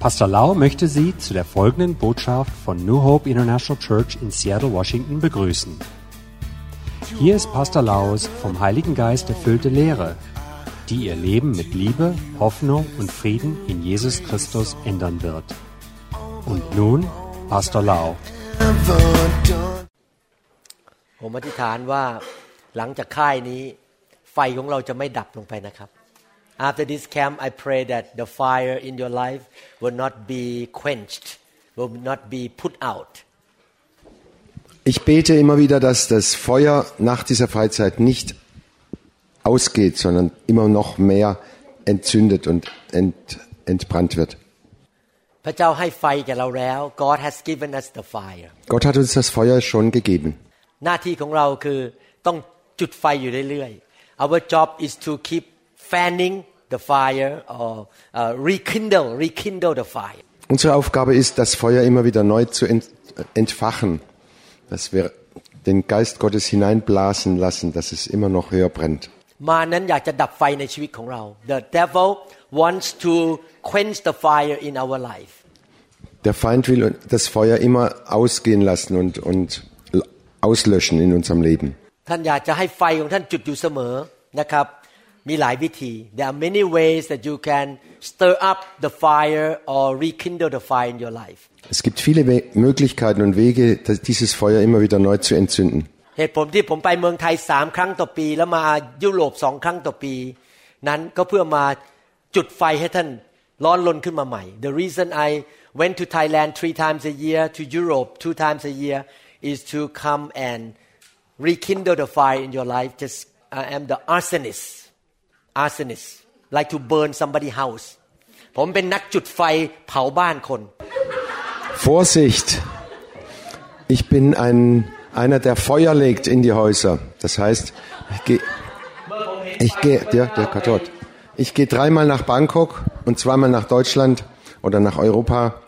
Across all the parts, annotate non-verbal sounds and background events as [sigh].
Pastor Lau möchte Sie zu der folgenden Botschaft von New Hope International Church in Seattle, Washington begrüßen. Hier ist Pastor Laus vom Heiligen Geist erfüllte Lehre, die Ihr Leben mit Liebe, Hoffnung und Frieden in Jesus Christus ändern wird. Und nun Pastor Lau. ผมอธิษฐานว่าหลังจากค่ายนี้ ไฟของเราจะไม่ดับลงไปนะครับ After this camp, I pray that the fire in your life will not be quenched, will not be put out. Ich bete immer wieder, dass das Feuer nach dieser Freizeit nicht ausgeht, sondern immer noch mehr entzündet und ent, entbrannt wird. Gott hat uns das Feuer schon gegeben. Our job is to keep fanning the fire or uh, rekindle rekindle the fire Unsere Aufgabe ist, das Feuer immer wieder neu zu ent, entfachen, dass wir den Geist Gottes hineinblasen lassen, dass es immer noch höher brennt. มานั้นอยากจะดับไฟในชีวิตของเรา The devil wants to quench the fire in our life Der Feind will das Feuer immer ausgehen lassen und, und auslöschen in unserem Leben. ท่านอยากจะให้ไฟของท่านจุดอยู่เสมอนะครับ มีหลายวิธี There are many ways that you can stir up the fire or rekindle the fire in your life Es gibt viele We Möglichkeiten und Wege, das- dieses Feuer immer wieder neu zu entzünden. เหตุผลที่ผมไปเมืองไทยสามครั้งต่อปี แล้วมายุโรปสองครั้งต่อปี นั้นก็เพื่อมาจุดไฟให้ท่านร้อนรนขึ้นมาใหม่ The reason I went to Thailand three times a year to Europe two times a year is to come and rekindle the fire in your life just I am the arsonist arsonist like to burn somebody house ผมเป็นนักจุดไฟเผาบ้านคน Vorsicht! Ich bin ein, einer, der Feuer legt in die Häuser. Das heißt, ich gehe, ich gehe, der, der Katot. Ich gehe dreimal nach Bangkok und zweimal nach Deutschland oder nach Europa,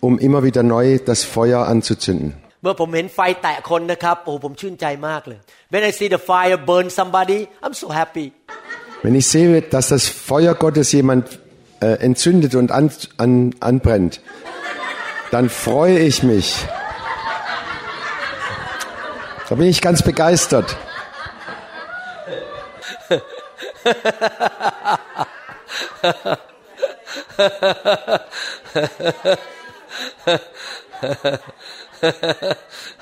um immer wieder neu das Feuer anzuzünden. เมื่อผมเห็นไฟแตะคนนะครับโอ้โหผมชื่นใจมากเลย When I see the fire burn somebody I'm so happy Wenn ich sehe, dass das Feuer Gottes jemand äh, entzündet und an, an, anbrennt, dann freue ich mich. Da bin ich ganz begeistert. [laughs]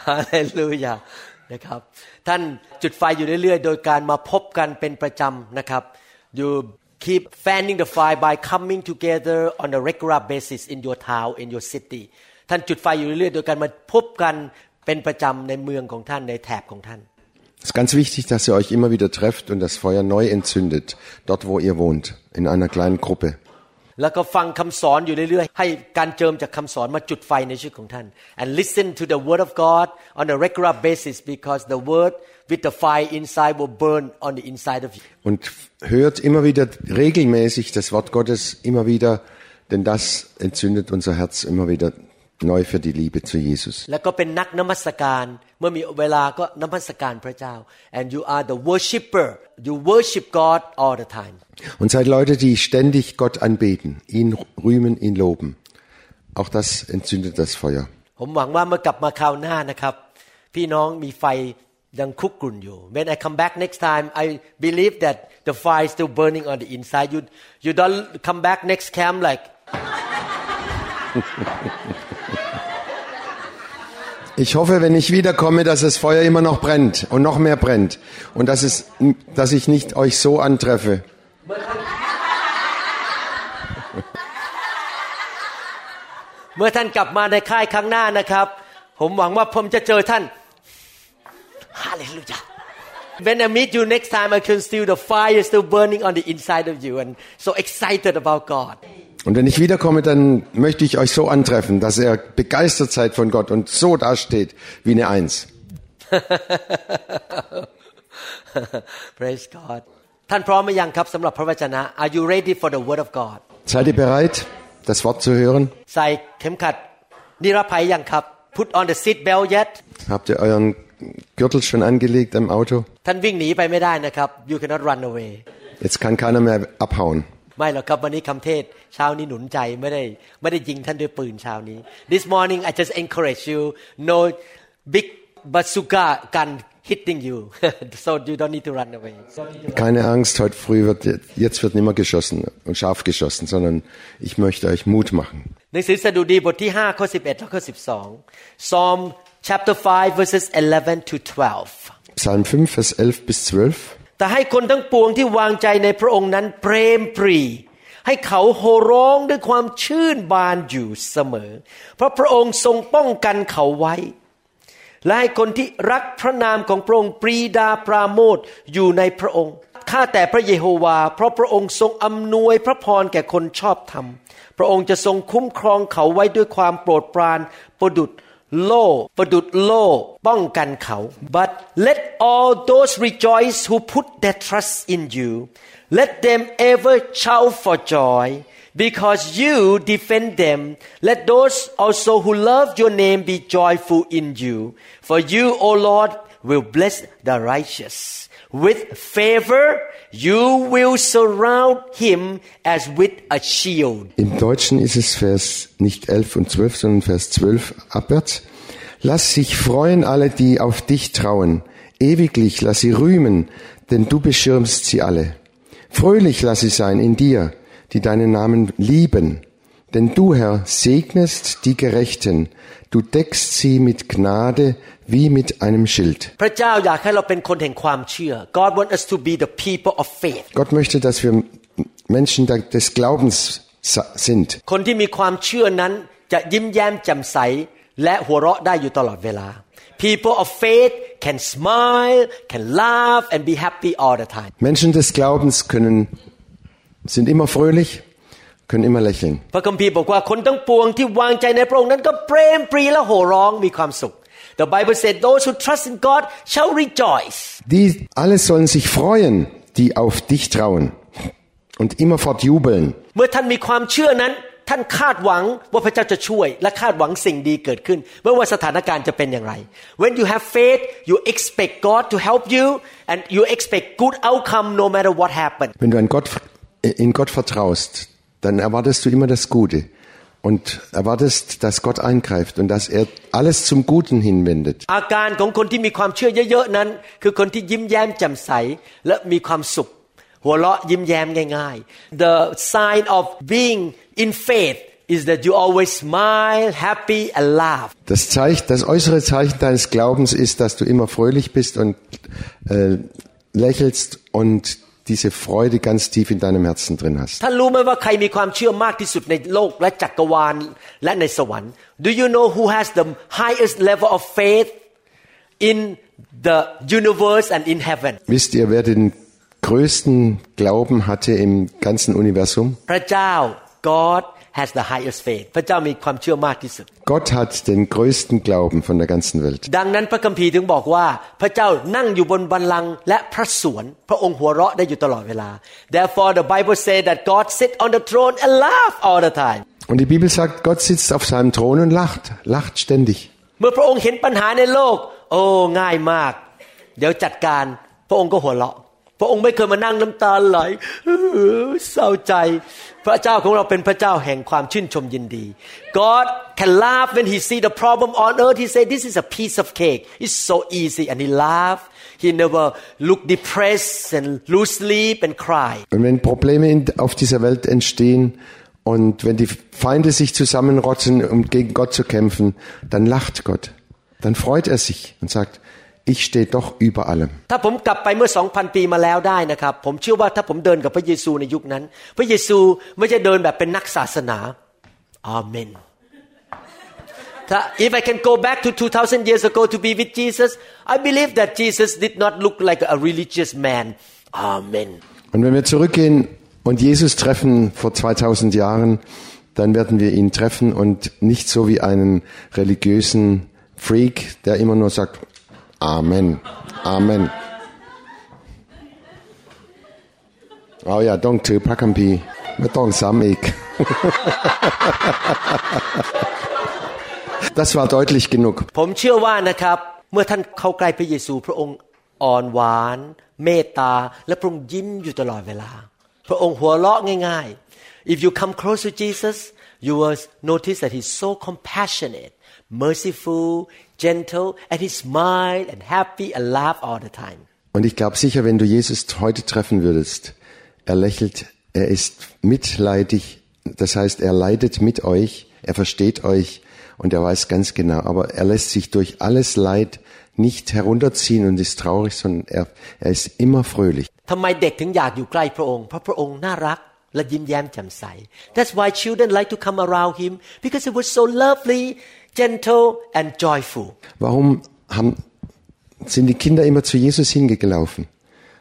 Halleluja. นะครับ ท่านจุดไฟอยู่เรื่อยๆ โดยการมาพบกันเป็นประจำนะครับ you keep fanning the fire by coming together on a regular basis in your town in your city ท่านจุดไฟอยู่เรื่อยๆ โดยการมาพบกันเป็นประจำในเมืองของท่านในแถบของท่าน Es ist ganz wichtig, dass ihr euch immer wieder trefft und das Feuer neu entzündet, dort wo ihr wohnt, in einer kleinen Gruppe. แล้วก็ฟังคำสอนอยู่เรื่อยๆ ให้การเจิมจากคำสอนมาจุดไฟในชีวิตของท่าน and listen to the word of God on a regular basis because the word with the fire inside will burn on the inside of you Und hört immer wieder regelmäßig das Wort Gottes, immer wieder, denn das entzündet unser Herz immer wieder neu für die Liebe zu Jesus. แล้วก็เป็นนักนมัสการ เมื่อมีเวลาก็นมัสการพระเจ้า and you are the worshipper you worship God all the time Und seid Leute, die ständig Gott anbeten, ihn rühmen, ihn loben. Auch das entzündet das Feuer. ผมหวังว่าเมื่อกลับมาคราวหน้านะครับ พี่น้องมีไฟยังคุกกรุ่นอยู่ When I come back next time I believe that the fire is still burning on the inside you you don't come back next camp like [laughs] Ich hoffe, wenn ich wiederkomme, dass das Feuer immer noch brennt und noch mehr brennt und dass, es, dass ich nicht euch so antreffe. [laughs] Halleluja. When I meet you next time, I can still the fire still burning on the inside of you and so excited about God. Und wenn ich wiederkomme, dann möchte ich euch so antreffen, dass ihr begeistert seid von Gott und so dasteht wie eine Eins. [laughs] Praise God ท่านพร้อมหรือยังครับสำหรับพระวจนะ Are you ready for the word of God Seid ihr bereit, das Wort zu hören? ใส่เข็มขัดนิรภัยยังครับ Put on the seat belt yet Habt ihr euren Gürtel schon angelegt am Auto? ท่านวิ่งหนีไปไม่ได้นะครับ You cannot run away Jetzt kann keiner mehr abhauen. ไม่หรอกครับวันนี้คำเทศเช้านี้หนุนใจไม่ได้ไม่ได้ยิงท่านด้วยปืนเช้านี้ This morning I just encourage you no big bazooka gun hitting you [laughs] so you don't need to run away Keine Angst, heute früh wird, jetzt wird nicht mehr geschossen und scharf geschossen, sondern ich möchte euch Mut machen. หนังสือสดุดีบทที่5ข้อ11และข้อ12 Psalm chapter 5 verses 11 to 12 Psalm 5, Vers 11 bis 12. แต่ให้คนทั้งปวงที่วางใจในพระองค์นั้นเปรมปรี ให้เขาโห่ร้องด้วยความชื่นบานอยู่เสมอ เพราะพระองค์ทรงป้องกันเขาไว้ และให้คนที่รักพระนามของพระองค์ปรีดาปราโมทอยู่ในพระองค์ข้าแต่พระเยโฮวา เพราะพระองค์ทรงอำนวยพระพรแก่คนชอบธรรม พระองค์จะทรงคุ้มครองเขาไว้ด้วยความโปรดปรานประดุด โล่ประดุดโล่ป้องกันเขา but let all those rejoice who put their trust in you let them ever shout for joy because you defend them let those also who love your name be joyful in you for you o lord will bless the righteous With favor you will surround him as with a shield Im Deutschen ist es Vers nicht 11 und 12, sondern Vers 12 abwärts. Lass sich freuen alle, die auf dich trauen. Ewiglich lass sie rühmen, denn du beschirmst sie alle. Fröhlich lass sie sein in dir, die deinen Namen lieben. Denn du, Herr, segnest die Gerechten, du deckst sie mit Gnade wie mit einem Schild. Gott möchte, dass wir Menschen des Glaubens sind. People of faith can smile, can laugh and be happy all the time. Menschen des Glaubens können sind immer fröhlich können immer lächeln. พระคัมภีร์บอกว่าคนทั้งปวงที่วางใจในพระองค์นั้นก็เปรมปรีและโห่ร้องมีความสุข The Bible said those who trust in God shall rejoice Die alle sollen sich freuen, die auf dich trauen und immerfort jubeln. เมื่อท่านมีความเชื่อนั้นท่านคาดหวังว่าพระเจ้าจะช่วยและคาดหวังสิ่งดีเกิดขึ้นไม่ว่าสถานการณ์จะเป็นอย่างไร When you have faith you expect God to help you and you expect good outcome no matter what happens Wenn du an Gott, in Gott vertraust, dann erwartest du immer das Gute und erwartest, dass Gott eingreift und dass er alles zum Guten hinwendet. อาการของคนที่มีความเชื่อเยอะๆนั้น คือคนที่ยิ้มแย้มแจ่มใส และมีความสุข หัวเราะยิ้มแย้มง่ายๆ The sign of being in faith is that you always smile happy and laugh Das, Zeichen, das äußere Zeichen deines Glaubens ist, dass du immer fröhlich bist und äh, lächelst und diese Freude ganz tief in deinem Herzen drin hast. ท่านรู้ไหมว่าใครมีความเชื่อมากที่สุดในโลกและจักรวาลและในสวรรค์ Do you know who has the highest level of faith in the universe and in heaven Wisst ihr, wer den größten Glauben hatte im ganzen Universum? พระเจ้า God has the highest faith พระเจ้ามีความเชื่อมากที่สุด Gott hat den größten Glauben von der ganzen Welt. ดังนั้นพระคัมภีร์ถึงบอกว่า พระเจ้านั่งอยู่บนบัลลังก์และพระสวน พระองค์หัวเราะได้อยู่ตลอดเวลา Therefore the Bible say that God sit on the throne and laugh all the time Und die Bibel sagt, Gott sitzt auf seinem Thron und lacht, lacht ständig. เมื่อพระองค์เห็นปัญหาในโลก โอ้ง่ายมาก เดี๋ยวจัดการ พระองค์ก็หัวเราะ พระองค์ไม่เคยมานั่งน้ำตาไหลเออเศร้าใจ พ[laughs] ระเจ้าของเราเป็นพระเจ้าแห่งความชื่นชมยินดี God can laugh when he see the problem on earth he say this is a piece of cake it's so easy and he laugh he never look depressed and lose sleep and cry Und wenn Probleme in, auf dieser Welt entstehen und wenn die Feinde sich zusammenrotzen, um gegen Gott zu kämpfen, dann lacht Gott. Dann freut er sich und sagt, ich stehe doch über allem. ถ้าผมกลับไปเมื่อ 2,000 ปีมาแล้วได้นะครับ ผมเชื่อว่าถ้าผมเดินกับพระเยซูในยุคนั้น พระเยซูไม่ใช่เดินแบบเป็นนักศาสนาอาเมนถ้า if I can go back to 2,000 years ago to be with Jesus I believe that Jesus did not look like a religious man Amen Und wenn wir zurückgehen und Jesus treffen vor 2000 Jahren, dann werden wir ihn treffen und nicht so wie einen religiösen Freak, der immer nur sagt, Amen, Amen. Oh ja, ต้องถือพระคัมภีร์ไม่ต้องซ้ำอีก Das war deutlich genug. ผมเชื่อว่านะครับ เมื่อท่านเข้าใกล้พระเยซู พระองค์อ่อนหวาน เมตตา และพระองค์ยิ้มอยู่ตลอดเวลา พระองค์หัวเราะง่ายๆ if you come close to Jesus you will notice that he's so compassionate merciful gentle and he smiled and happy and laughed all the time. Und ich glaube sicher, wenn du Jesus heute treffen würdest, er lächelt, er ist mitleidig, das heißt, er leidet mit euch, er versteht euch und er weiß ganz genau, aber er lässt sich durch alles Leid nicht herunterziehen und ist traurig, sondern er, er ist immer fröhlich. That's why children like to come around him because it was so lovely gentle and joyful Warum haben, sind die Kinder immer zu Jesus hingelaufen?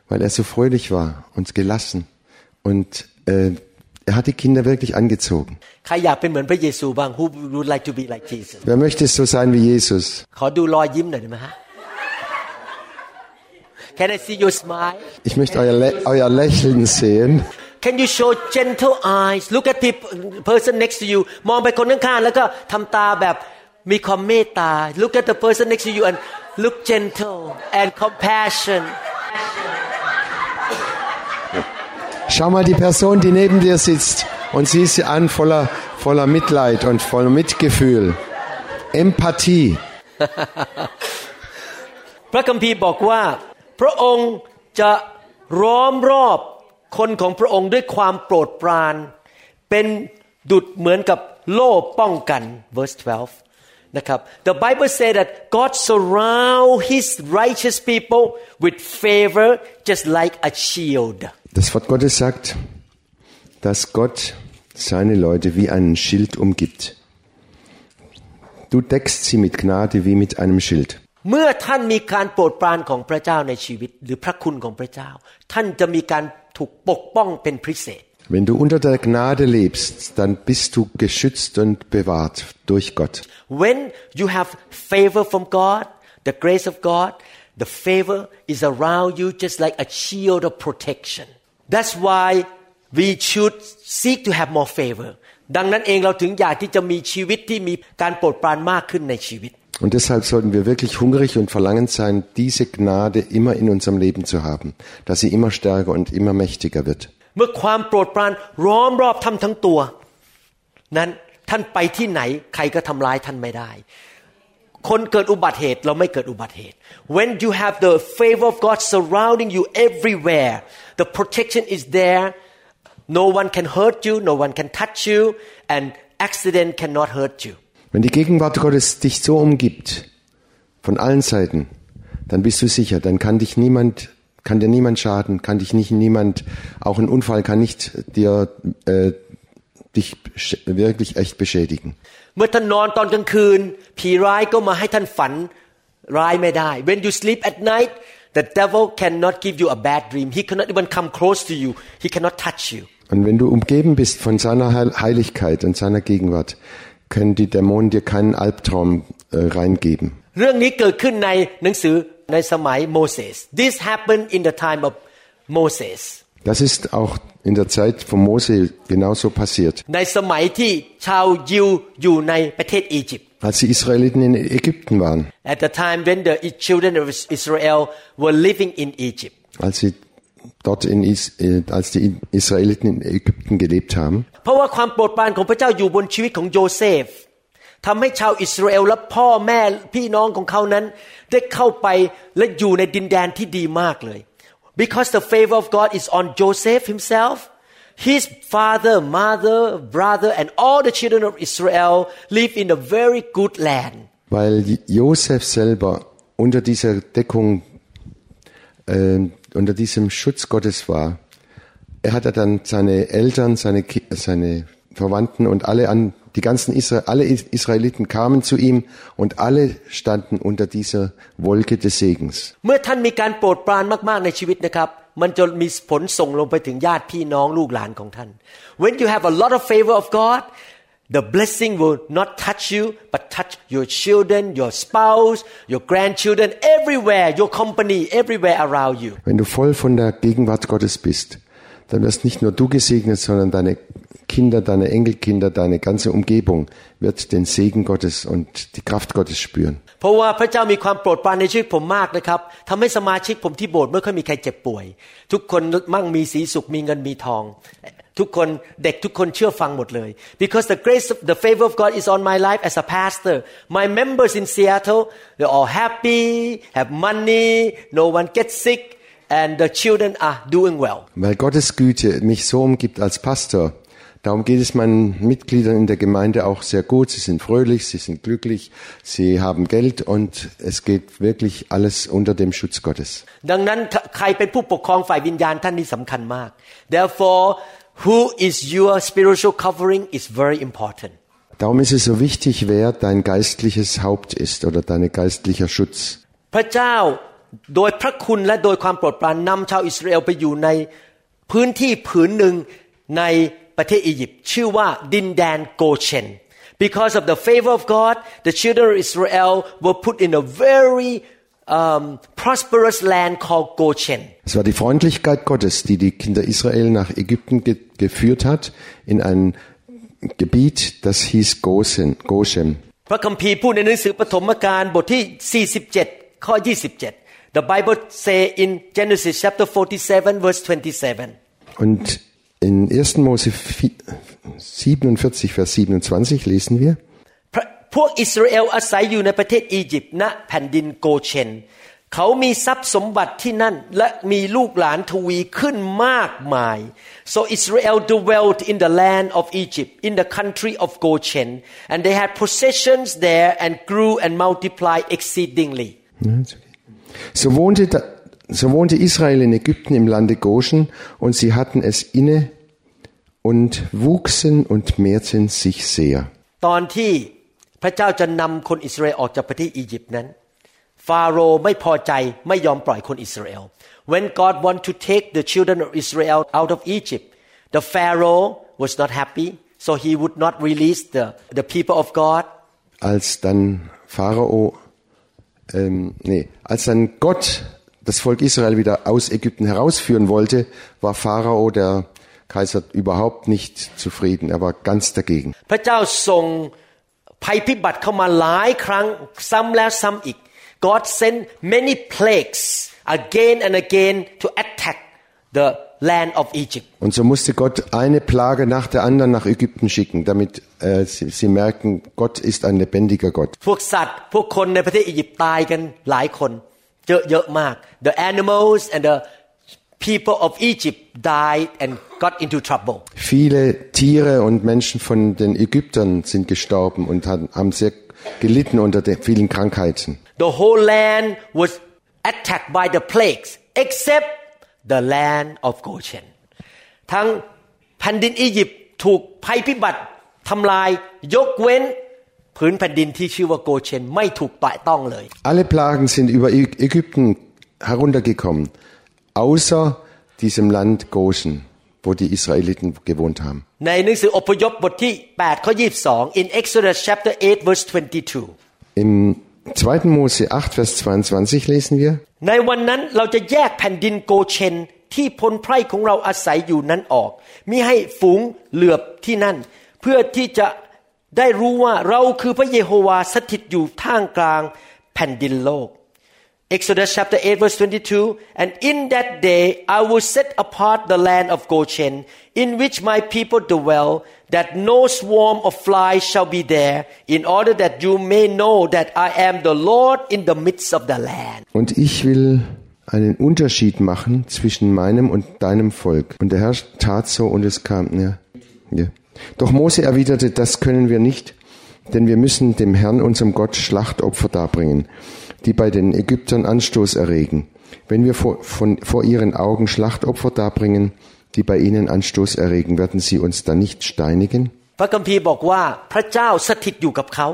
Weil er so fröhlich war und gelassen. Und äh, er hat die Kinder wirklich angezogen. ใครอยากเป็นเหมือนพระเยซูบ้าง Who would like to be like Jesus Wer möchte so sein wie Jesus? ขอดูรอยยิ้มหน่อยได้ไหมฮะ Can I see your smile Ich möchte euer, Lä euer Lächeln sehen. Can you show gentle eyes look at people person next to you มองไปคนข้างๆแล้วก็ทำตาแบบ มีความเมตตา Look at the person next to you and look gentle and compassion Schau mal die Person, die neben dir sitzt und sieh sie an voller, voller Mitleid und voller Mitgefühl. Empathie. พระคัมภีร์บอกว่า พระองค์จะล้อมรอบคนของพระองค์ด้วยความโปรดปราน เป็นดุดเหมือนกับโล่ป้องกัน verse 12 นะครับ The Bible say that God surround His righteous people with favor just like a shield Das Wort Gottes sagt, dass Gott seine Leute wie einen Schild umgibt. Du deckst sie mit Gnade wie mit einem Schild. เมื่อท่านมีการโปรดปรานของพระเจ้าในชีวิตหรือพระคุณของพระเจ้า ท่านจะมีการถูกปกป้องเป็นพิเศษ Wenn du unter der Gnade lebst, dann bist du geschützt und bewahrt durch Gott. When you have favor from God, the grace of God, the favor is around you just like a shield of protection. That's why we should seek to have more favor. ดังนั้นเองเราถึงอยากที่จะมีชีวิตที่มีการโปรดปรานมากขึ้นในชีวิต Und deshalb sollten wir wirklich hungrig und verlangend sein, diese Gnade immer in unserem Leben zu haben, dass sie immer stärker und immer mächtiger wird. เมื่อความโปรดปรานล้อมรอบท่านทั้งตัว นั้นท่านไปที่ไหนใครก็ทำร้ายท่านไม่ได้ คนเกิดอุบัติเหตุเราไม่เกิดอุบัติเหตุ When you have the favor of God surrounding you everywhere the protection is there no one can hurt you no one can touch you and accident cannot hurt you Wenn die Gegenwart Gottes dich so umgibt, von allen Seiten, dann bist du sicher, dann kann dich niemand, kann dir niemand schaden, kann dich nicht niemand, auch ein Unfall kann nicht dir, äh, dich sch- wirklich echt beschädigen. เมื่อท่านนอนตอนกลางคืน ผีร้ายก็มาให้ท่านฝันร้ายไม่ได้ When you sleep at night the devil cannot give you a bad dream he cannot even come close to you he cannot touch you Und wenn du umgeben bist von seiner Heil- Heiligkeit und seiner Gegenwart, können die Dämonen dir keinen Albtraum äh, reingeben. เรื่องนี้เกิดขึ้นในหนังสือในสมัยโมเสส This happened in the time of Moses Das ist auch in der Zeit von Mose genauso passiert. ในสมัยที่ชาวยิวอยู่ในประเทศอียิปต์ Als die Israeliten in Ägypten waren, At the time when the children of Israel were living in Egypt als sie dort in Is äh, als die Israeliten in Ägypten gelebt haben, เพราะว่าความโปรดปรานของพระเจ้าอยู่บนชีวิตของโยเซฟ ทำให้ชาวอิสราเอลและพ่อแม่พี่น้องของเขานั้น ได้เข้าไปและอยู่ในดินแดนที่ดีมากเลย because the favor of God is on Joseph himself his father mother brother and all the children of Israel live in a very good land weil Josef selber unter dieser Deckung, äh, unter diesem Schutz Gottes war. Er hatte dann seine Eltern, seine, Ki- seine Verwandten und alle an, die ganzen Isra alle Is- Israeliten kamen zu ihm und alle standen unter dieser Wolke des Segens. เมื่อท่านมีการโปรดปรานมาก ๆ ในชีวิตนะครับ มันจะมีผลส่งลงไปถึงญาติพี่น้องลูกหลานของท่าน When you have a lot of favor of God the blessing will not touch you but touch your children your spouse your grandchildren everywhere your company everywhere around you Wenn du voll von der Gegenwart Gottes bist, dann wirst nicht nur du gesegnet, sondern deine Kinder, deine Enkelkinder, deine ganze Umgebung wird den Segen Gottes und die Kraft Gottes spüren. because the grace of, the favor of God is on my life as a pastor my members in Seattle they're all happy have money no one gets sick and the children are doing well weil Gottes Güte mich so umgibt als Pastor darum geht es meinen Mitgliedern in der Gemeinde auch sehr gut. Sie sind fröhlich, sie sind glücklich, sie haben Geld und es geht wirklich alles unter dem Schutz Gottes. ดังนั้นใครเป็นผู้ปกครองฝ่ายวิญญาณท่านนี่สำคัญมาก therefore who is your spiritual covering is very important Darum ist es so wichtig, wer dein geistliches Haupt ist oder dein geistlicher Schutz. พระเจ้าโดยพระคุณและโดยความโปรดปรานนำชาวอิสราเอลไปอยู่ในพื้นที่ผืนหนึ่งใน ประเทศอียิปต์ชื่อว่าดินแดนโกเชน because of the favor of God the children of Israel were put in a very um, prosperous land called Goshen Es war die Freundlichkeit Gottes, die die Kinder Israel nach Ägypten ge geführt hat, in ein Gebiet, das hieß Goshen, Goshen. พระคัมภีร์พูดในหนังสือปฐมกาลบทที่ 47 ข้อ 27 The Bible say in Genesis chapter 47 verse 27 Und in 1. Mose 47, Vers 27 lesen wir, พระพวกอิสราเอลอาศัยอยู่ในประเทศอียิปต์ณแผ่นดินโกเชน เขามีทรัพย์สมบัติที่นั่น และมีลูกหลานทวีขึ้นมากมาย so Israel dwelt in the land of Egypt in the country of Goshen and they had possessions there and grew and multiplied exceedingly Ja, ist okay. So wohnte, da, so wohnte Israel in Ägypten im Lande Goshen und sie hatten es inne und wuchsen und mehrten sich sehr. ตอนที่พระเจ้าจะนำคนอิสราเอลออกจากประเทศอียิปต์นั้น ฟาโรห์ไม่พอใจไม่ยอมปล่อยคนอิสราเอล when God want to take the children of Israel out of Egypt the Pharaoh was not happy so he would not release the the people of God Als dann Pharao, ähm, nee, als dann Gott das Volk Israel wieder aus Ägypten herausführen wollte, war Pharao, der Kaiser, überhaupt nicht zufrieden. Er war ganz dagegen. พระเจ้าส่งภัยพิบัติเข้ามาหลายครั้งซ้ำแล้วซ้ำอีก God sent many plagues again and again to attack the land of Egypt Und so musste Gott eine Plage nach der anderen nach Ägypten schicken, damit äh, sie, sie merken, Gott ist ein lebendiger Gott. พวกสัตว์พวกคนในประเทศอียิปต์ตายกันหลายคน เยอะเยอะมาก the animals and the people of Egypt died and got into trouble Viele Tiere und Menschen von den Ägyptern sind gestorben und haben, haben sehr gelitten unter den vielen Krankheiten. the whole land was attacked by the plagues except the land of Goshen ทั้งแผ่นดินอียิปต์ถูกภัยพิบัติทำลายยกเว้น ผืนแผ่นดินที่ชื่อว่าโกเชนไม่ถูกแตะต้องเลย Alle Plagen sind über Ä- Ägypten heruntergekommen, außer diesem Land Goshen, wo die Israeliten gewohnt haben. ในหนังสืออพยพบทที่8ข้อ22 in Exodus chapter 8 verse 22 Im 2. Mose 8, Vers 22 lesen wir, ในวันนั้นเราจะแยกแผ่นดินโกเชนที่พลไพร่ของเราอาศัยอยู่นั้นออกมิให้ฝูงเหลือบที่นั่น เพื่อที่จะ ได้รู้ว่าเราคือพระเยโฮวาสถิตอยู่ท่ามกลางแผ่นดินโลก Exodus chapter 8 verse 22 and in that day I will set apart the land of Goshen in which my people dwell that no swarm of flies shall be there in order that you may know that I am the Lord in the midst of the land und ich will einen Unterschied machen zwischen meinem und deinem Volk. Und der Herr tat so und es kam, ja, ja. Doch Mose erwiderte, das können wir nicht, denn wir müssen dem Herrn, unserem Gott, Schlachtopfer darbringen, die bei den Ägyptern Anstoß erregen. Wenn wir vor, von, vor ihren Augen Schlachtopfer darbringen, die bei ihnen Anstoß erregen, werden sie uns dann nicht steinigen? พระคัมภีร์บอกว่าพระเจ้าสถิตอยู่กับเขา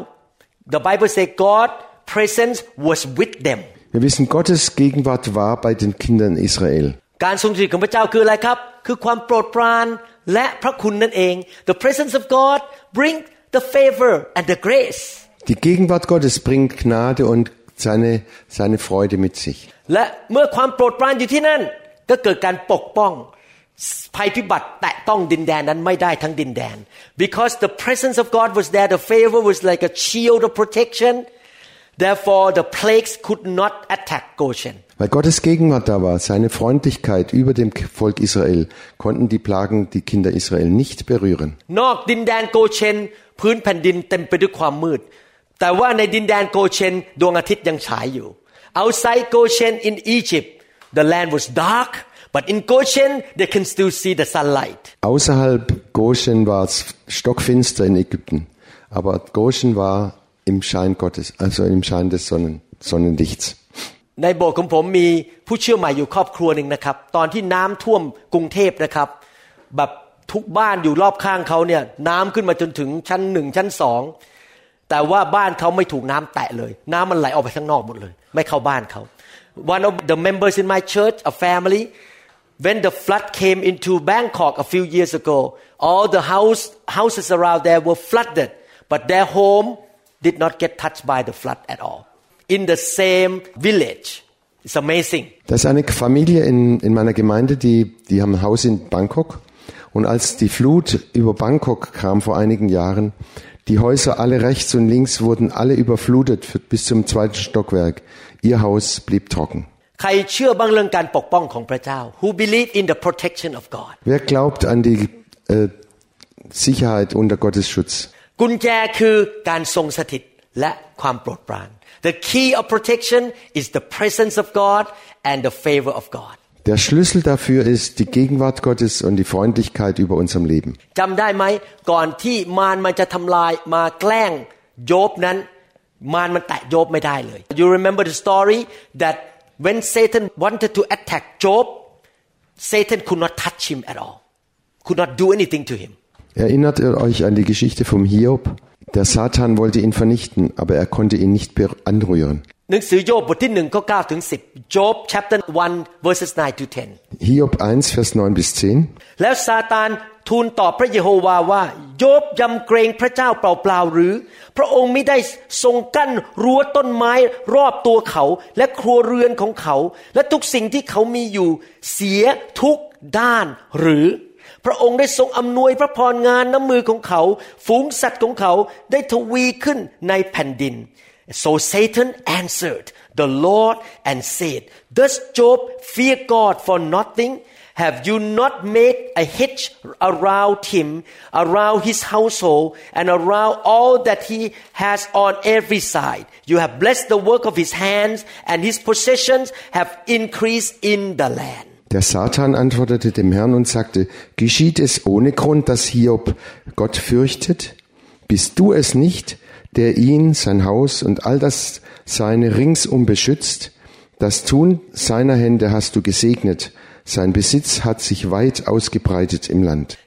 The Bible say God presence was with them Wir wissen, Gottes Gegenwart war bei den Kindern Israel. การทรงสถิตของพระเจ้าคืออะไรครับ คือความโปรดปราน และพระคุณนั่นเอง The presence of God bring the favor and the grace Die Gegenwart Gottes bringt Gnade und seine, seine Freude mit sich. และเมื่อความโปรดปรานอยู่ที่นั่น ก็เกิดการปกป้อง ภัยพิบัติแตะต้องดินแดนนั้นไม่ได้ทั้งดินแดน because the presence of God was there the favor was like a shield of protection therefore the plagues could not attack Goshen Weil Gottes Gegenwart da war, seine Freundlichkeit über dem Volk Israel, konnten die Plagen die Kinder Israel nicht berühren. นอกดินแดนโกเชน พื้นแผ่นดินเต็มไปด้วยความมืด แต่ว่าในดินแดนโกเชน ดวงอาทิตย์ยังฉายอยู่ outside Goshen in Egypt the land was dark but in Goshen they can still see the sunlight Außerhalb Goshen war es stockfinster in Ägypten, aber Goshen war im Schein Gottes, also im Schein des Sonnen, Sonnenlichts. ในโบสถ์ของผมมีผู้เชื่อใหม่อยู่ครอบครัวหนึ่งนะครับ ตอนที่น้ำท่วมกรุงเทพนะครับ แบบทุกบ้านอยู่รอบข้างเขาเนี่ยน้ำขึ้นมาจนถึงชั้นหนึ่งชั้นสองแต่ว่าบ้านเขาไม่ถูกน้ำแตะเลย น้ำมันไหลออกไปข้างนอกหมดเลย ไม่เข้าบ้านเขา One of the members in my church a family when the flood came into Bangkok a few years ago all the house houses around there were flooded but their home did not get touched by the flood at all. In the same village. It's amazing. Da ist eine Familie in, in meiner Gemeinde, die, die haben ein Haus in Bangkok. Und als die Flut über Bangkok kam vor einigen Jahren, die Häuser alle rechts und links wurden alle überflutet für, bis zum zweiten Stockwerk. Ihr Haus blieb trocken. Wer glaubt an die äh, Sicherheit unter Gottes Schutz? กุญแจคือการทรงสถิตและความโปรดปราน The key of protection is the presence of God and the favor of God Der Schlüssel dafür ist die Gegenwart Gottes und die Freundlichkeit über unserem Leben. จำได้ไหมก่อนที่มารมันจะทำลายมาแกล้งโยบนั้น มารมันแตะโยบไม่ได้เลย You remember the story that when Satan wanted to attack Job Satan could not touch him at all could not do anything to him Erinnert ihr euch an die Geschichte vom Hiob? Der Satan wollte ihn vernichten, aber er konnte ihn nicht ber- anrühren. หนังสือโยบบทที่หนึ่งข้อ9ถึง10 Job chapter 1 verses 9 to 10 Hiob 1, Vers 9 bis 10. แล้วซาตานทูลตอบพระเยโฮวาว่า โยบยำเกรงพระเจ้าเปล่าๆหรือ พระองค์ไม่ได้ทรงกั้นรั้วต้นไม้รอบตัวเขา และครัวเรือนของเขา และทุกสิ่งที่เขามีอยู่เสียทุกด้านหรือ พระองค์ได้ทรงอำนวยพระพรงานน้ำมือของเขา ฝูงสัตว์ของเขาได้ทวีขึ้นในแผ่นดิน So Satan answered the Lord and said, Does Job fear God for nothing? Have you not made a hedge around him, around his household, and around all that he has on every side? You have blessed the work of his hands, and his possessions have increased in the land. Der Satan antwortete dem Herrn und sagte, geschieht es ohne Grund, dass Hiob Gott fürchtet? Bist du es nicht, der ihn, sein Haus und all das seine ringsum beschützt? Das Tun seiner Hände hast du gesegnet. Sein Besitz hat sich weit ausgebreitet im Land.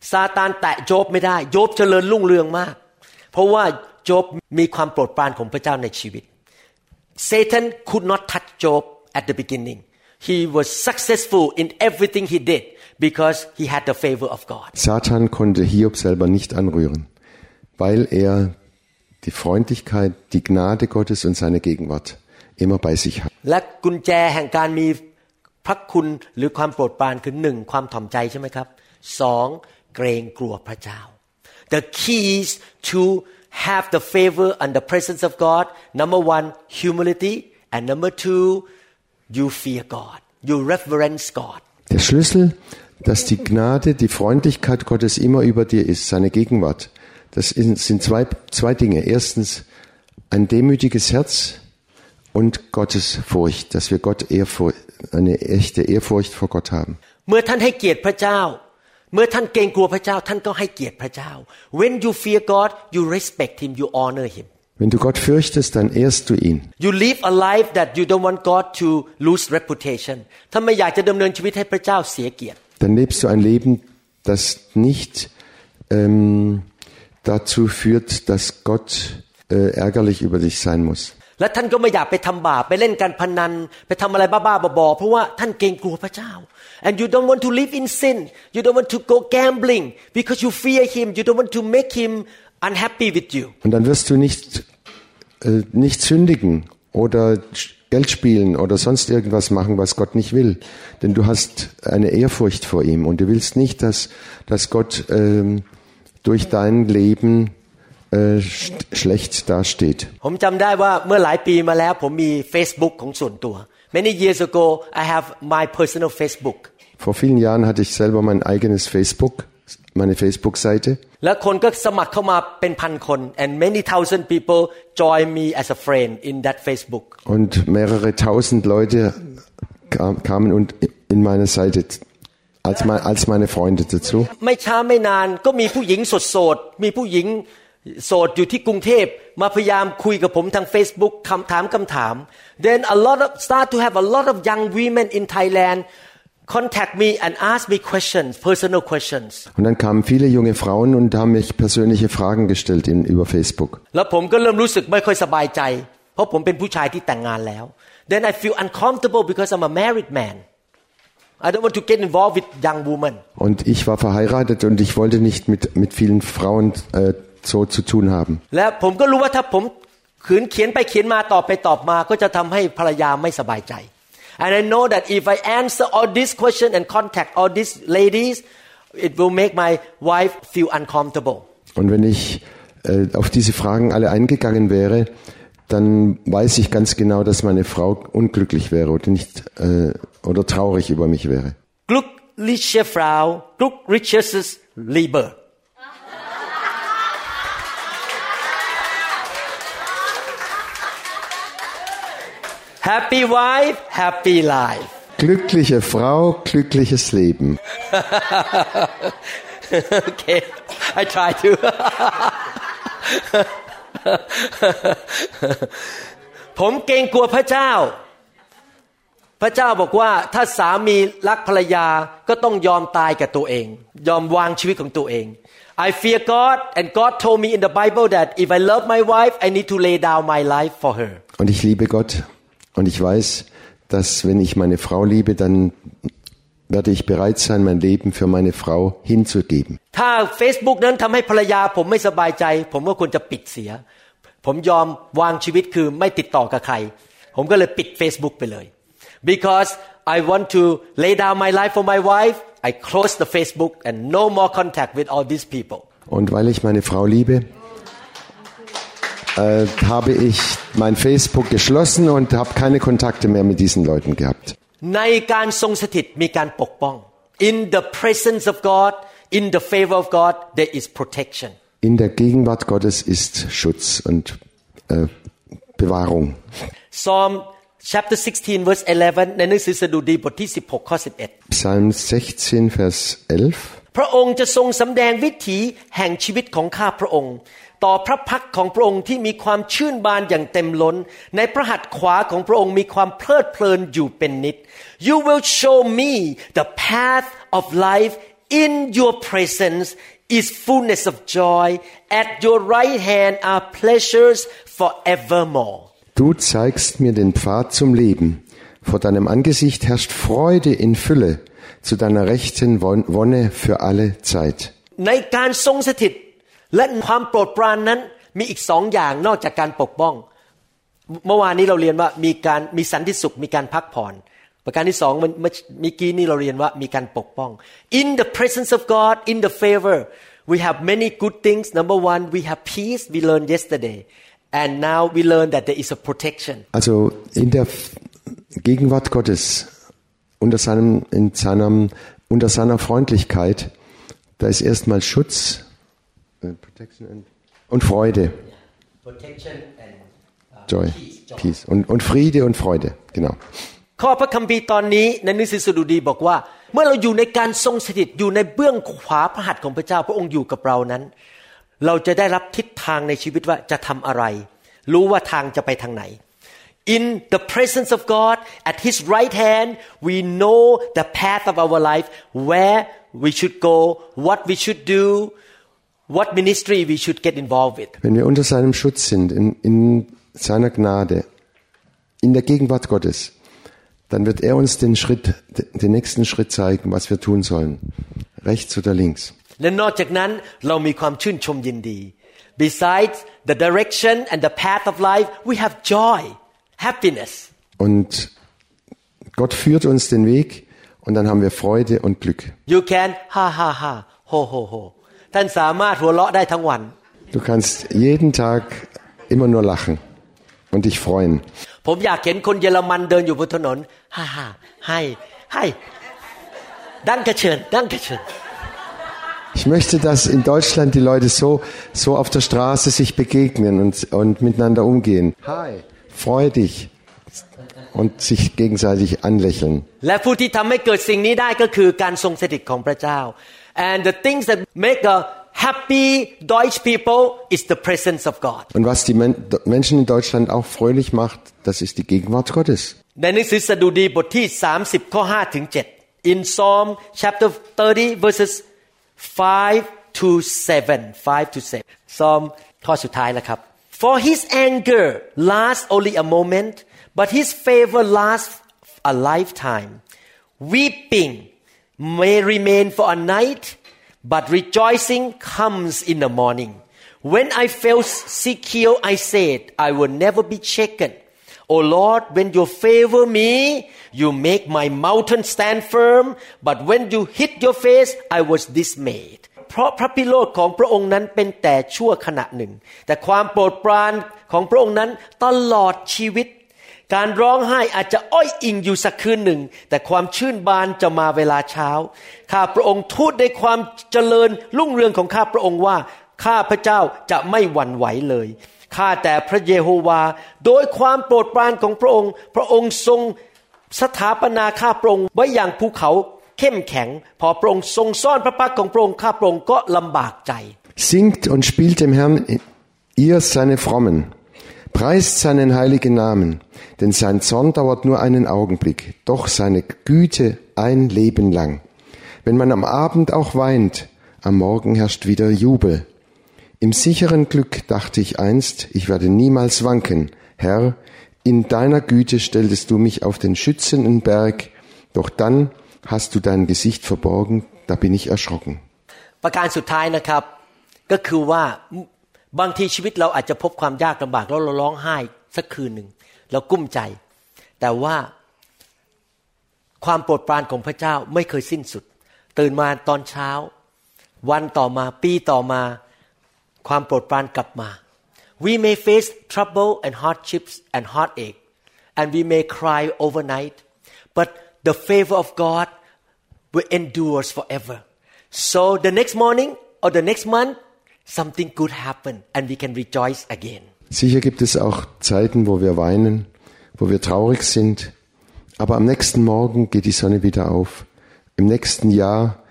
Satan could not touch Job at the beginning. He was successful in everything he did because he had the favor of God. Satan konnte Hiob selber nicht anrühren, weil er die Freundlichkeit, die Gnade Gottes und seine Gegenwart immer bei sich hat. และกุญแจแห่งการมีพระคุณหรือความโปรดปรานคือหนึ่งความถ่อมใจใช่ไหมครับสองเกรงกลัวพระเจ้า The keys to have the favor and the presence of God number one humility and number two you fear God, you reverence God. Der Schlüssel, dass die Gnade, die Freundlichkeit Gottes immer über dir ist, seine Gegenwart. Das sind zwei, zwei Dinge. Erstens ein demütiges Herz und Gottes Furcht, dass wir Gott Ehrfurcht, eine echte Ehrfurcht vor Gott haben. When you fear God, you respect Him, you honor Him. Wenn du Gott fürchtest, dann ehrst du ihn. You live a life that you don't want God to lose reputation ถ้าไม่อยากจะดำเนินชีวิตให้พระเจ้าเสียเกียรติ Dann lebst du ein Leben, das nicht ähm, dazu führt, dass Gott äh, ärgerlich über dich sein muss. และท่านก็ไม่อยากไปทำบาปไปเล่นการพนันไปทำอะไรบ้าๆบอๆเพราะว่าท่านเกรงกลัวพระเจ้า and you don't want to live in sin you don't want to go gambling because you fear him you don't want to make him unhappy with you. Und dann wirst du nicht, äh, nicht sündigen oder Geld spielen oder sonst irgendwas machen, was Gott nicht will. Denn du hast eine Ehrfurcht vor ihm und du willst nicht, dass, dass Gott ähm, durch dein Leben äh, schlecht dasteht. Vor vielen Jahren hatte ich selber mein eigenes Facebook. Meine Facebook-Seite. แล้วคนก็สมัครเข้ามาเป็นพันคน and many thousand people join me as a friend in that Facebook Und mehrere tausend Leute kam, kamen und in meine Seite als, mein, als meine Freunde dazu. ไม่ช้าไม่นานก็มีผู้หญิงโสดๆมีผู้หญิงโสดอยู่ที่กรุงเทพมาพยายามคุยกับผมทาง Facebook คำถามคำถาม then a lot of start to have a lot of young women in Thailand contact me and ask me questions personal questions Und dann kamen viele junge Frauen und haben mich persönliche Fragen gestellt in, über Facebook. แล้วผมก็เริ่มรู้สึกไม่ค่อยสบายใจ เพราะผมเป็นผู้ชายที่แต่งงานแล้ว then I feel uncomfortable because I'm a married man I don't want to get involved with young women Und ich war verheiratet und ich wollte nicht mit, mit vielen Frauen äh, so zu tun haben. และผมก็รู้ว่าถ้าผมขืนเขียนไปเขียนมาตอบไปตอบมา ก็จะทำให้ภรรยาไม่สบายใจ and I know that if I answer all these questions and contact all these ladies it will make my wife feel uncomfortable Und wenn ich äh, auf diese Fragen alle eingegangen wäre, dann weiß ich ganz genau, dass meine Frau unglücklich wäre oder nicht äh, oder traurig über mich wäre. glückliche Frau glückliches Lieber Happy wife, happy life. Glückliche Frau, glückliches Leben. okay, I try to. ผมเกรงกลัวพระเจ้า พระเจ้าบอกว่าถ้าสามีรักภรรยาก็ต้องยอมตายกับตัวเอง ยอมวางชีวิตของตัวเอง I fear God and God told me in the Bible that if I love my wife I need to lay down my life for her Und ich liebe Gott Und ich weiß, dass wenn ich meine Frau liebe, dann werde ich bereit sein, mein Leben für meine Frau hinzugeben. Because I want to lay down my life for my wife, I close the Facebook and no more contact with all these people. Und weil ich meine Frau liebe, äh, habe ich mein Facebook geschlossen und habe keine Kontakte mehr mit diesen Leuten gehabt. ในการทรงสถิตมีการปกป้อง in the presence of God in the favor of God there is protection In der Gegenwart Gottes ist Schutz und äh, Bewahrung. Psalm chapter 16 verse 11 ในหนังสือสดุดีบทที่ 16 ข้อ 11 Psalm 16, Vers 11. พระองค์จะทรงสำแดงวิถีแห่งชีวิตของข้าพระองค์ ต่อพระพักของพระองค์ที่มีความชื่นบานอย่างเต็มล้น ในพระหัตถ์ขวาของพระองค์มีความเพลิดเพลินอยู่เป็นนิด You will show me the path of life in your presence is fullness of joy at your right hand are pleasures forevermore Du zeigst mir den Pfad zum Leben. Vor deinem Angesicht herrscht Freude in Fülle. Zu deiner Rechten Won- Wonne für alle Zeit. ในการทรงสถิตและความโปรดปรานนั้นมีอีกสองอย่างนอกจากการปกป้อง เมื่อวานนี้เราเรียนว่ามีการมีสันติสุขมีการพักผ่อน ประการที่สองมันเมื่อเมื่อกี้นี้เราเรียนว่ามีการปกป้อง in the presence of God in the favor we have many good things number one we have peace we learned yesterday and now we learn that there is a protection Also in der F- Gegenwart Gottes, unter, seinem, in seinem, unter seiner Freundlichkeit, da ist erstmal Schutz äh, Protection and- und Freude, protection and Joy, Peace und, und Friede und Freude, genau. ข้อพระคัมภีร์ตอนนี้ในหนังสือสดุดีบอกว่า เมื่อเราอยู่ในการทรงสถิตอยู่ในเบื้องขวาพระหัตถ์ของพระเจ้าพระองค์อยู่กับเรานั้น เราจะได้รับทิศทางในชีวิตว่าจะทำอะไร รู้ว่าทางจะไปทางไหน In the presence of God at His right hand we know the path of our life where we should go what we should do what ministry we should get involved with Wenn wir unter seinem Schutz sind, in, in seiner Gnade, in der Gegenwart Gottes, dann wird er uns den Schritt, den nächsten Schritt zeigen, was wir tun sollen. Rechts oder links. และนอกจากนั้นเรามีความชื่นชมยินดี besides the direction and the path of life we have joy happiness Und Gott führt uns den Weg und dann haben wir Freude und Glück. You can ha ha ha ho ho ho ท่านสามารถหัวเราะได้ทั้งวัน Du kannst jeden Tag immer nur lachen und dich freuen. ผมอยากเห็นคนเยอรมันเดินอยู่บนถนนฮ่าฮ่าให้ให้ดังกระเชิญดังกระเชิญ Ich möchte, dass in Deutschland die Leute so, so auf der Straße sich begegnen und, und miteinander umgehen. Hi, freu dich und sich gegenseitig anlächeln. และผู้ที่ทำให้เกิดสิ่งนี้ได้ก็คือการทรงสถิตของพระเจ้า and the things that make a happy Deutsch people is the presence of God Und was die Men Menschen in Deutschland auch fröhlich macht, das ist die Gegenwart Gottes. ในหนังสือสดุดีบทที่ 30 ข้อ 5 ถึง 7 in Psalm chapter 30 verses 5 to 7 5 to 7 Psalm ข้อสุดท้ายแล้วครับ for his anger lasts only a moment but his favor lasts a lifetime weeping may remain for a night but rejoicing comes in the morning when I felt secure I said I will never be shaken O Lord, when you favor me, you make my mountain stand firm. But when you hit your face, I was dismayed. เพราะพระพิโรธของพระองค์นั้นเป็นแต่ชั่วขณะหนึ่ง แต่ความโปรดปรานของพระองค์นั้นตลอดชีวิต การร้องไห้อาจจะอ้อยอิงอยู่สักคืนหนึ่ง แต่ความชื่นบานจะมาเวลาเช้า ข้าพระองค์ทูตในความเจริญรุ่งเรืองของข้าพระองค์ว่าข้าพระเจ้าจะไม่หวั่นไหวเลย ข้าแต่พระเยโฮวา โดยความโปรดปรานของพระองค์ พระองค์ทรงสถาปนาข้าพระองค์ไว้อย่างภูเขา เข้มแข็ง พอพระองค์ทรงซ่อนพระพักของพระองค์ข้าพระองค์ก็ลำบากใจ Singt und spielt dem Herrn ihr seine Frommen. Preist seinen heiligen Namen, denn sein Zorn dauert nur einen Augenblick, doch seine Güte ein Leben lang. Wenn man am Abend auch weint, am Morgen herrscht wieder Jubel. Im sicheren Glück dachte ich einst, ich werde niemals wanken. Herr, in deiner Güte stelltest du mich auf den schützenden Berg, doch dann hast du dein Gesicht verborgen, da bin ich erschrocken. ประการสุดท้ายนะครับก็คือว่าบางทีชีวิตเราอาจจะพบความยากลำบากแล้วเราร้องไห้สักคืนหนึ่งเรากุ้มใจ แต่ว่าความโปรดปรานของพระเจ้าไม่เคยสิ้นสุด ตื่นมาตอนเช้า วันต่อมาปีต่อมาความโปรดปรานกลับมา we may face trouble and hardships and heartache and we may cry overnight but the favor of God will endures forever so the next morning or the next month something good happen and we can rejoice again Sicher gibt es auch Zeiten, wo wir weinen, wo wir traurig sind, aber am nächsten Morgen geht die Sonne wieder auf. Im nächsten Jahr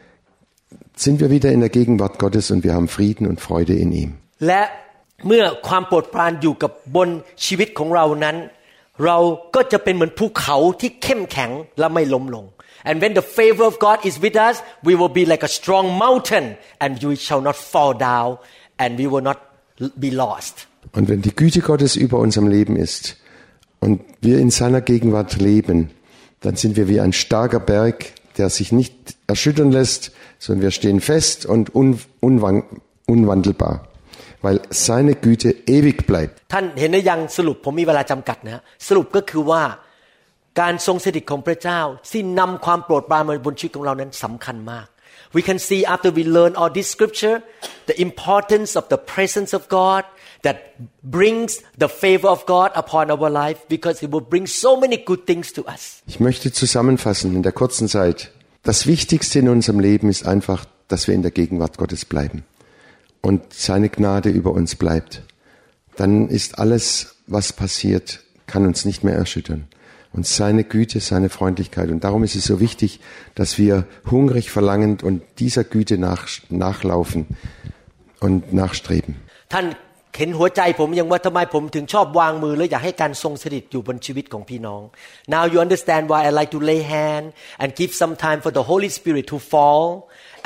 sind wir wieder in der Gegenwart Gottes und wir haben Frieden und Freude in ihm. และเมื่อความโปรดปรานอยู่กับบนชีวิตของเรานั้น เราก็จะเป็นเหมือนภูเขาที่เข้มแข็งและไม่ล้มลง and when the favor of God is with us we will be like a strong mountain and we shall not fall down and we will not be lost Und wenn die Güte Gottes über unserem Leben ist und wir in seiner Gegenwart leben, dann sind wir wie ein starker Berg, der sich nicht erschüttern lässt, sondern wir stehen fest und un unwan unwandelbar, weil seine Güte ewig bleibt. ท่านเห็นหรือยังสรุปผมมีเวลาจำกัดนะฮะสรุปก็คือว่าการทรงสถิตของพระเจ้าที่นำความโปรดปรานมาบนชีวิตของเรานั้นสำคัญมาก we can see after we learn all this scripture the importance of the presence of God that brings the favor of God upon our life because it will bring so many good things to us Ich möchte zusammenfassen in der kurzen Zeit. Das Wichtigste in unserem Leben ist einfach, dass wir in der Gegenwart Gottes bleiben und seine Gnade über uns bleibt. Dann ist alles, was passiert, kann uns nicht mehr erschüttern. Und seine Güte, seine Freundlichkeit. Und darum ist es so wichtig, dass wir hungrig verlangend und dieser Güte nach, nachlaufen und nachstreben. ท่านเห็นหัวใจผมยังว่าทำไมผมถึงชอบวางมือและอยากให้การทรงสถิตอยู่บนชีวิตของพี่น้อง now you understand why I like to lay hand and give some time for the Holy Spirit to fall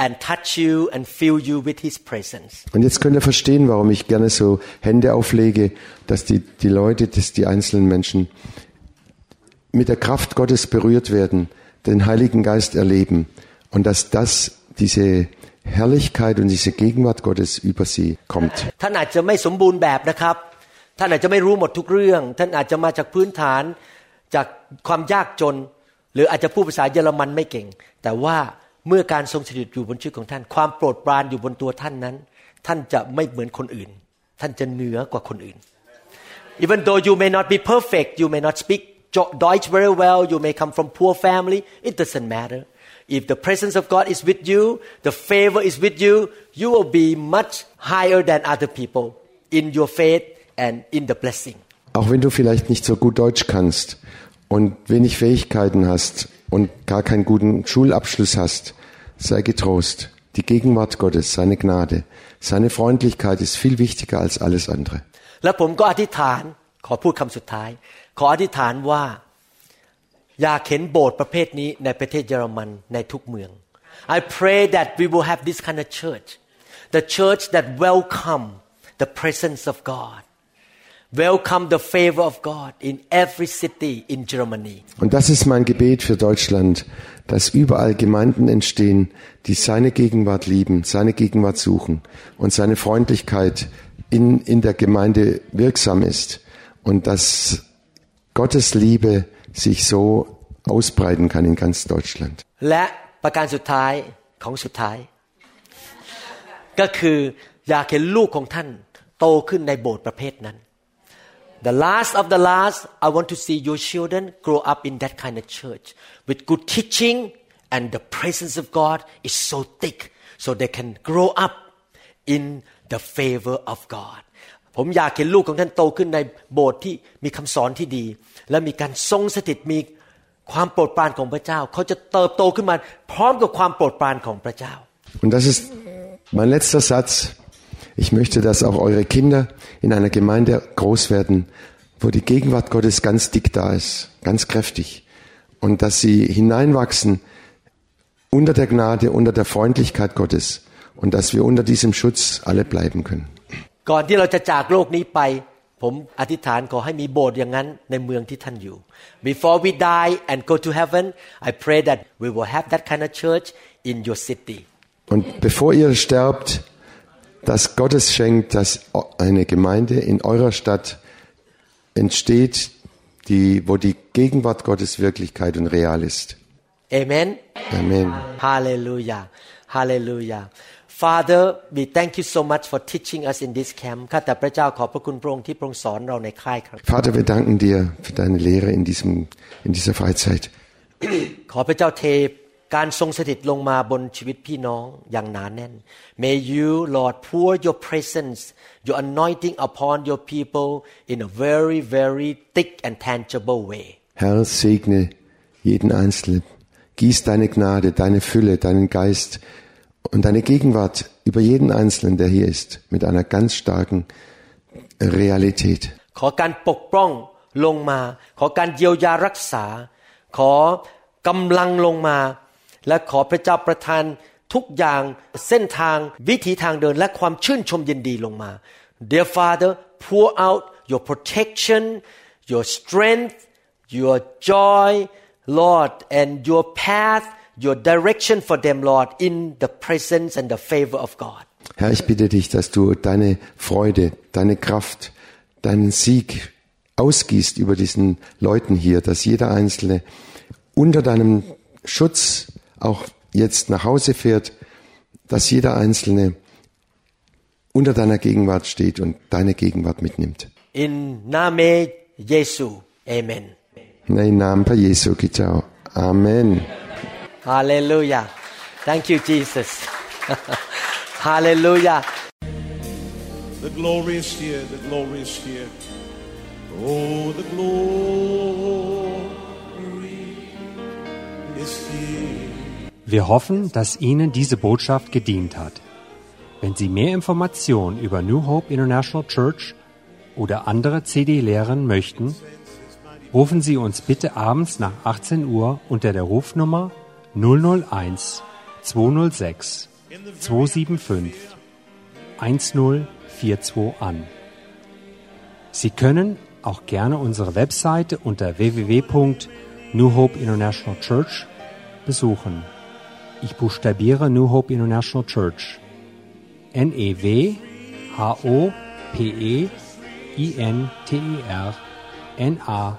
and touch you and fill you with His presence Und jetzt könnt ihr verstehen, warum ich gerne so Hände auflege, dass die, die Leute, dass die einzelnen Menschen mit der Kraft Gottes berührt werden, den Heiligen Geist erleben und dass das, diese Herrlichkeit und diese Gegenwart Gottes über sie kommt. ท่านอาจจะไม่สมบูรณ์แบบนะครับ ท่านอาจจะไม่รู้หมดทุกเรื่อง ท่านอาจจะมาจากพื้นฐาน จากความยากจน หรืออาจจะพูดภาษาเยอรมันไม่เก่ง แต่ว่าเมื่อการทรงสถิตอยู่บนชีวิตของท่าน ความโปรดปรานอยู่บนตัวท่านนั้น ท่านจะไม่เหมือนคนอื่น ท่านจะเหนือกว่าคนอื่น even though you may not be perfect you may not speak Deutsch very well you may come from poor family it doesn't matter if the presence of God is with you the favor is with you you will be much higher than other people in your faith and in the blessing Auch wenn du vielleicht nicht so gut Deutsch kannst und wenig Fähigkeiten hast und gar keinen guten Schulabschluss hast, sei getrost. Die Gegenwart Gottes, seine Gnade, seine Freundlichkeit ist viel wichtiger als alles andere. และผมก็อธิษฐานขอพูดคำสุดท้าย ขออธิษฐานว่า อยากเห็นโบสถ์ประเภทนี้ในประเทศเยอรมันในทุกเมือง I pray that we will have this kind of church the church that welcome the presence of God welcome the favor of God in every city in Germany Und das ist mein Gebet für Deutschland, dass überall Gemeinden entstehen, die seine Gegenwart lieben, seine Gegenwart suchen und seine Freundlichkeit in, in der Gemeinde wirksam ist und dass Gottes Liebe sich so ausbreiten kann in ganz Deutschland. และประการสุดท้ายของสุดท้าย ก็คืออยากเห็นลูกของท่านโตขึ้นในโบสถ์ประเภทนั้น The last of the last I want to see your children grow up in that kind of church with good teaching and the presence of God is so thick so they can grow up in the favor of God ผมอยากเห็นลูกของท่านโตขึ้นในโบสถ์ที่มีคำสอนที่ดี และมีการทรงสถิตมีความโปรดปรานของพระเจ้า เขาจะเติบโตขึ้นมาพร้อมกับความโปรดปรานของพระเจ้า Und das ist mein letzter Satz. Ich möchte, dass auch eure Kinder in einer Gemeinde groß werden, wo die Gegenwart Gottes ganz dick da ist, ganz kräftig. Und dass sie hineinwachsen unter der Gnade, unter der Freundlichkeit Gottes. Und dass wir unter diesem Schutz alle bleiben können. ก่อนที่เราจะจากโลกนี้ไป ผมอธิษฐานขอให้มีโบสถ์อย่างนั้นในเมืองที่ท่านอยู่ Before we die and go to heaven I pray that we will have that kind of church in your city Und bevor ihr sterbt, dass Gott es schenkt, dass eine Gemeinde in eurer Stadt entsteht, die, wo die Gegenwart Gottes Wirklichkeit und real ist. Amen Amen. Hallelujah Hallelujah Father we thank you so much for teaching us in this camp ข้าแต่พระเจ้าขอบพระคุณพระองค์ที่พระองค์สอนเราในค่ายครับ Vater, wir danken dir für deine Lehre in, diesem, in dieser Freizeit. ขอพระเจ้าเทการทรงสถิตลงมาบนชีวิตพี่น้องอย่างหนาแน่น May you Lord pour your presence your anointing upon your people in a very very thick and tangible way Herr, segne jeden Einzelnen. Gieß deine Gnade, deine Fülle, deinen Geist und deine Gegenwart über jeden Einzelnen, der hier ist, mit einer ganz starken Realität. ขอการปกป้องลงมา ขอการเยียวยารักษา ขอกำลังลงมา และขอพระเจ้าประทานทุกอย่างเส้นทางวิถีทางเดินและความชื่นชมยินดีลงมา Dear Father pour out your protection your strength your joy Lord and your path your direction for them, Lord, in the presence and the favor of God. Herr, ich bitte dich, dass du deine Freude, deine Kraft, deinen Sieg ausgießt über diesen Leuten hier, dass jeder Einzelne unter deinem Schutz auch jetzt nach Hause fährt, dass jeder Einzelne unter deiner Gegenwart steht und deine Gegenwart mitnimmt. In Name Jesu. Amen. Nein, Namen Jesu, Amen. Halleluja. Thank you, Jesus. [laughs] Halleluja. The glory is here, the glory is here. Oh, the glory is here. Wir hoffen, dass Ihnen diese Botschaft gedient hat. Wenn Sie mehr Informationen über New Hope International Church oder andere CD-Lehren möchten, rufen Sie uns bitte abends nach 18 Uhr unter der Rufnummer 001 206 275 1042 an. Sie können auch gerne unsere Webseite unter www.new Hope International Church besuchen. Ich buchstabiere New Hope International Church. N-E-W-H-O-P-E-I-N-T-E-R N-A